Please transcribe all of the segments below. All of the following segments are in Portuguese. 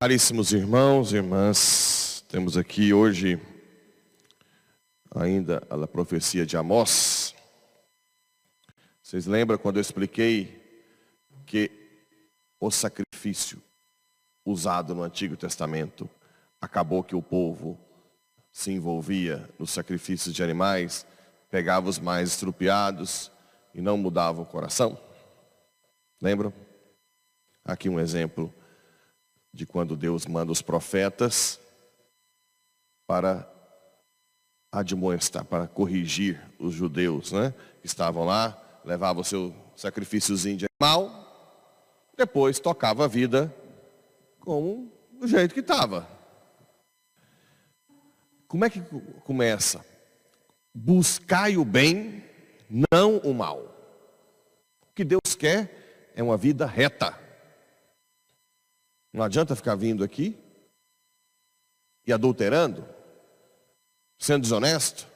Caríssimos irmãos e irmãs, temos aqui hoje ainda a profecia de Amós. Vocês lembram quando eu expliquei que o sacrifício usado no Antigo Testamento acabou que o povo se envolvia nos sacrifícios de animais, pegava os mais estrupiados e não mudava o coração? Lembram? Aqui um exemplo de quando Deus manda os profetas para admoestar, para corrigir os judeus, né? Que estavam lá, levavam o seu sacrifíciozinho de animal, depois tocava a vida como do jeito que estava. Como é que começa? Buscai o bem, não o mal. O que Deus quer é uma vida reta. Não adianta ficar vindo aqui e adulterando, sendo desonesto,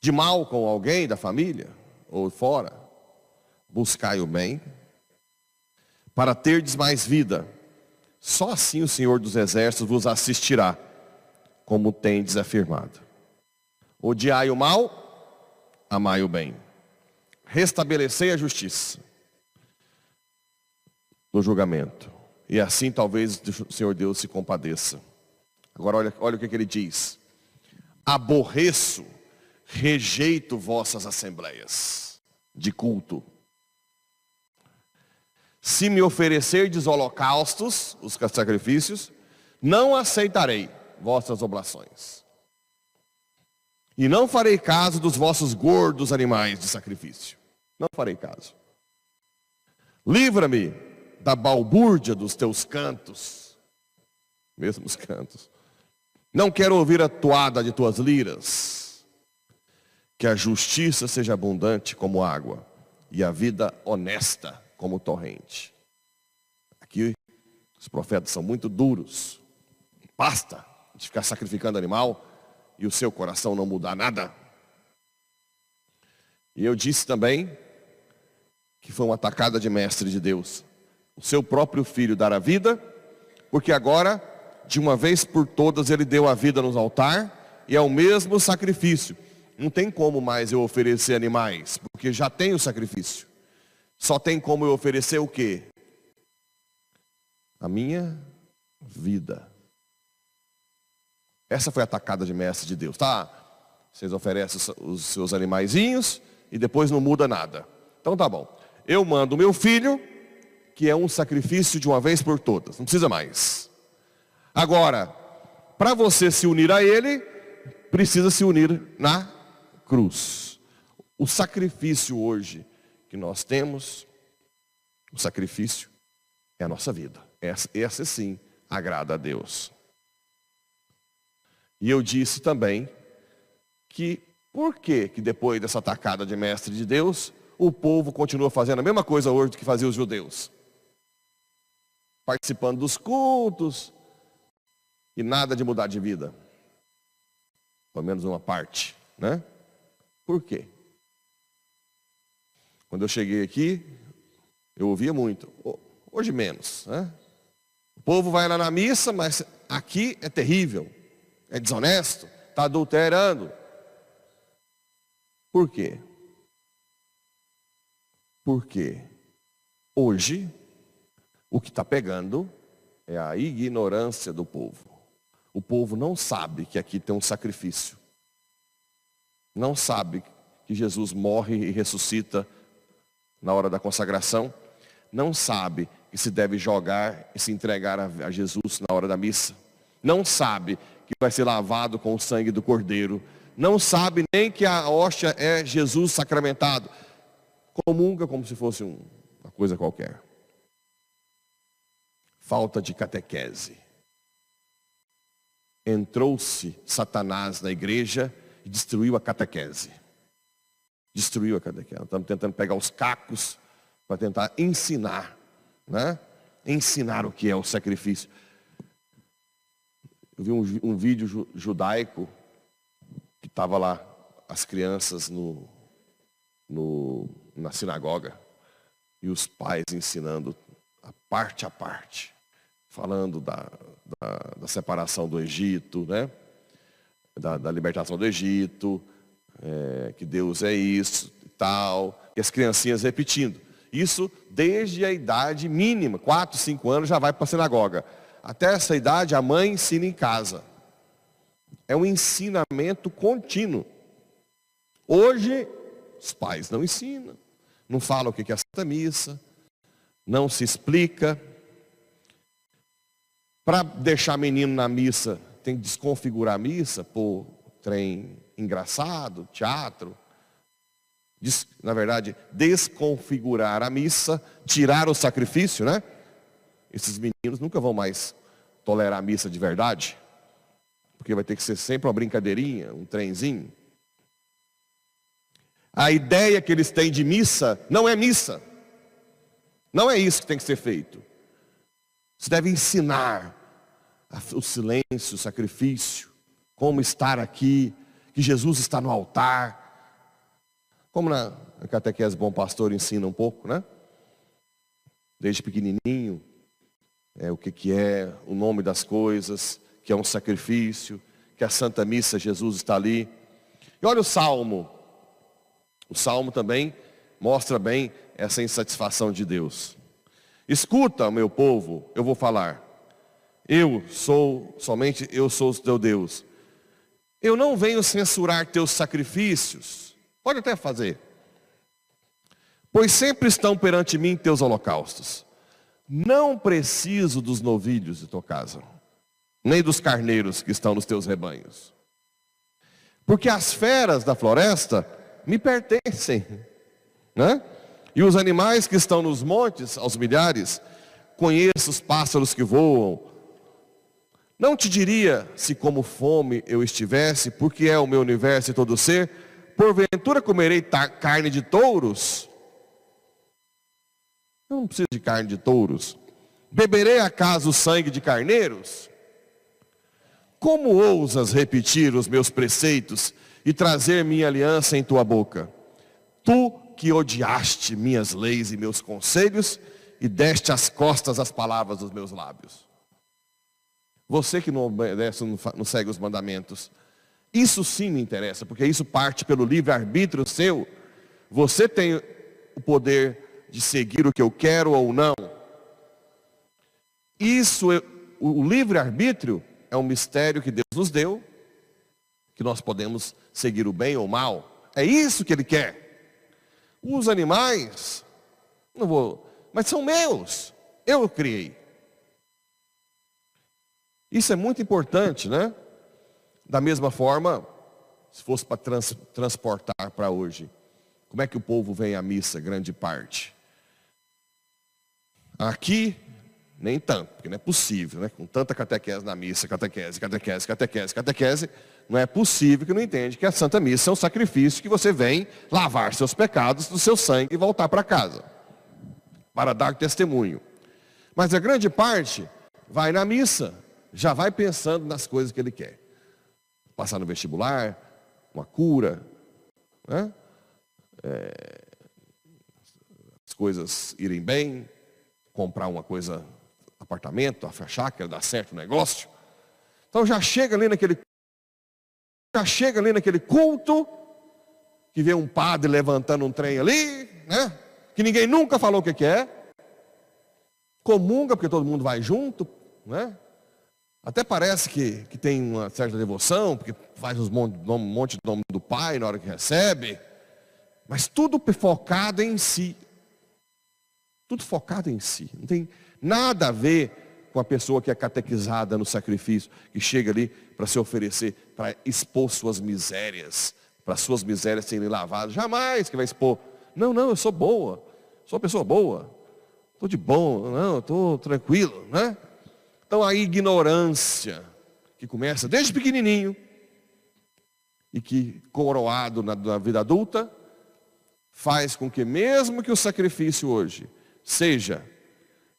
de mal com alguém da família ou fora. Buscai o bem, para terdes mais vida. Só assim o Senhor dos Exércitos vos assistirá, como tendes afirmado. Odiai o mal, amai o bem. Restabelecei a justiça no julgamento. E assim talvez o Senhor Deus se compadeça. Agora olha, olha o que, que ele diz. Aborreço, rejeito vossas assembleias de culto. Se me oferecerdes holocaustos, os sacrifícios, não aceitarei vossas oblações. E não farei caso dos vossos gordos animais de sacrifício. Não farei caso. Livra-me da balbúrdia dos teus cantos, mesmos cantos. Não quero ouvir a toada de tuas liras. Que a justiça seja abundante como água e a vida honesta como torrente. Aqui os profetas são muito duros. Basta de ficar sacrificando animal e o seu coração não mudar nada. E eu disse também que foi uma atacada de mestre de Deus o seu próprio filho dar a vida, porque agora, de uma vez por todas, ele deu a vida no altar, e é o mesmo sacrifício. Não tem como mais eu oferecer animais, porque já tem o sacrifício. Só tem como eu oferecer o quê? A minha vida. Essa foi a atacada de mestre de Deus, tá? Vocês oferecem os seus animaizinhos e depois não muda nada. Então tá bom. Eu mando meu filho que é um sacrifício de uma vez por todas, não precisa mais. Agora, para você se unir a Ele, precisa se unir na cruz. O sacrifício hoje que nós temos, o sacrifício é a nossa vida. Essa, essa sim agrada a Deus. E eu disse também que por que, que depois dessa atacada de mestre de Deus, o povo continua fazendo a mesma coisa hoje que faziam os judeus? Participando dos cultos e nada de mudar de vida. Pelo menos uma parte, né? Por quê? Quando eu cheguei aqui, eu ouvia muito, hoje menos, né? O povo vai lá na missa, mas aqui é terrível, é desonesto, está adulterando. Por quê? Porque hoje o que está pegando é a ignorância do povo. O povo não sabe que aqui tem um sacrifício. Não sabe que Jesus morre e ressuscita na hora da consagração. Não sabe que se deve jogar e se entregar a Jesus na hora da missa. Não sabe que vai ser lavado com o sangue do cordeiro. Não sabe nem que a hóstia é Jesus sacramentado. Comunga como se fosse uma coisa qualquer falta de catequese. Entrou-se Satanás na igreja e destruiu a catequese. Destruiu a catequese. Estamos tentando pegar os cacos para tentar ensinar, né? Ensinar o que é o sacrifício. Eu vi um, um vídeo judaico que estava lá as crianças no, no, na sinagoga e os pais ensinando a parte a parte falando da, da, da separação do Egito, né? da, da libertação do Egito, é, que Deus é isso e tal, e as criancinhas repetindo. Isso desde a idade mínima, 4, 5 anos já vai para a sinagoga. Até essa idade a mãe ensina em casa. É um ensinamento contínuo. Hoje, os pais não ensinam, não falam o que é a Santa Missa, não se explica. Para deixar menino na missa, tem que desconfigurar a missa, pôr trem engraçado, teatro. na verdade, desconfigurar a missa, tirar o sacrifício, né? Esses meninos nunca vão mais tolerar a missa de verdade, porque vai ter que ser sempre uma brincadeirinha, um trenzinho. A ideia que eles têm de missa não é missa. Não é isso que tem que ser feito. Você deve ensinar o silêncio, o sacrifício, como estar aqui, que Jesus está no altar. Como na catequese Bom Pastor ensina um pouco, né? Desde pequenininho, é, o que, que é, o nome das coisas, que é um sacrifício, que a Santa Missa Jesus está ali. E olha o Salmo. O Salmo também mostra bem essa insatisfação de Deus. Escuta, meu povo, eu vou falar. Eu sou, somente eu sou o teu Deus. Eu não venho censurar teus sacrifícios. Pode até fazer. Pois sempre estão perante mim teus holocaustos. Não preciso dos novilhos de tua casa, nem dos carneiros que estão nos teus rebanhos. Porque as feras da floresta me pertencem. Né? E os animais que estão nos montes, aos milhares, conheço os pássaros que voam. Não te diria se como fome eu estivesse, porque é o meu universo e todo ser, porventura comerei carne de touros? Eu não preciso de carne de touros. Beberei acaso o sangue de carneiros? Como ousas repetir os meus preceitos e trazer minha aliança em tua boca? Tu que odiaste minhas leis e meus conselhos e deste as costas às palavras dos meus lábios. Você que não obedece, não segue os mandamentos. Isso sim me interessa, porque isso parte pelo livre-arbítrio seu. Você tem o poder de seguir o que eu quero ou não. Isso, é, o livre-arbítrio é um mistério que Deus nos deu, que nós podemos seguir o bem ou o mal. É isso que Ele quer. Os animais, não vou, mas são meus. Eu criei. Isso é muito importante, né? Da mesma forma, se fosse para trans, transportar para hoje, como é que o povo vem à missa, grande parte? Aqui, nem tanto, porque não é possível, né? Com tanta catequese na missa, catequese, catequese, catequese, catequese, não é possível que não entende que a Santa Missa é um sacrifício que você vem lavar seus pecados do seu sangue e voltar para casa. Para dar testemunho. Mas a grande parte vai na missa, já vai pensando nas coisas que ele quer. Passar no vestibular, uma cura, né? É, as coisas irem bem, comprar uma coisa, apartamento, a chácara, dar certo o negócio. Então já chega ali naquele já chega ali naquele culto, que vê um padre levantando um trem ali, né? Que ninguém nunca falou o que, é. Comunga, porque todo mundo vai junto, né? Até parece que, que tem uma certa devoção, porque faz um monte de nome do Pai na hora que recebe. Mas tudo focado em si. Tudo focado em si. Não tem nada a ver com a pessoa que é catequizada no sacrifício, que chega ali para se oferecer, para expor suas misérias, para suas misérias serem lavadas. Jamais que vai expor. Não, não, eu sou boa, sou uma pessoa boa, estou de bom, não, estou tranquilo, né? Então a ignorância que começa desde pequenininho e que coroado na, na vida adulta faz com que mesmo que o sacrifício hoje seja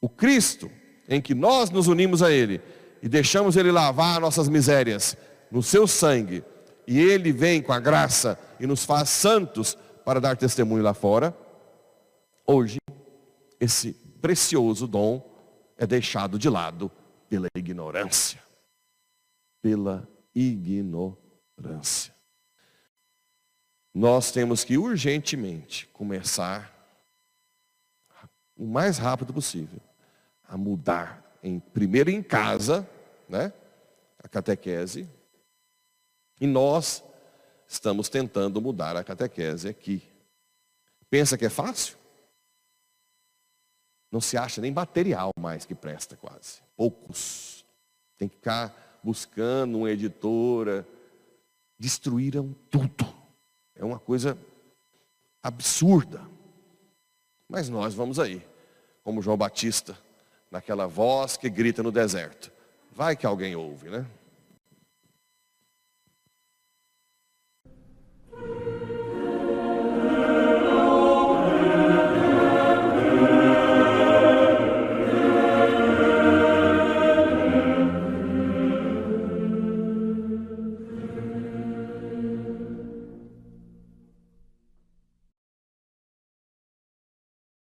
o Cristo em que nós nos unimos a Ele e deixamos Ele lavar nossas misérias no seu sangue, e Ele vem com a graça e nos faz santos para dar testemunho lá fora, hoje, esse precioso dom é deixado de lado pela ignorância. Pela ignorância. Nós temos que urgentemente começar, o mais rápido possível, a mudar, em, primeiro em casa, né, a catequese, e nós estamos tentando mudar a catequese aqui. Pensa que é fácil? Não se acha nem material mais que presta quase. Poucos. Tem que ficar buscando uma editora. Destruíram tudo. É uma coisa absurda. Mas nós vamos aí, como João Batista, naquela voz que grita no deserto. Vai que alguém ouve, né?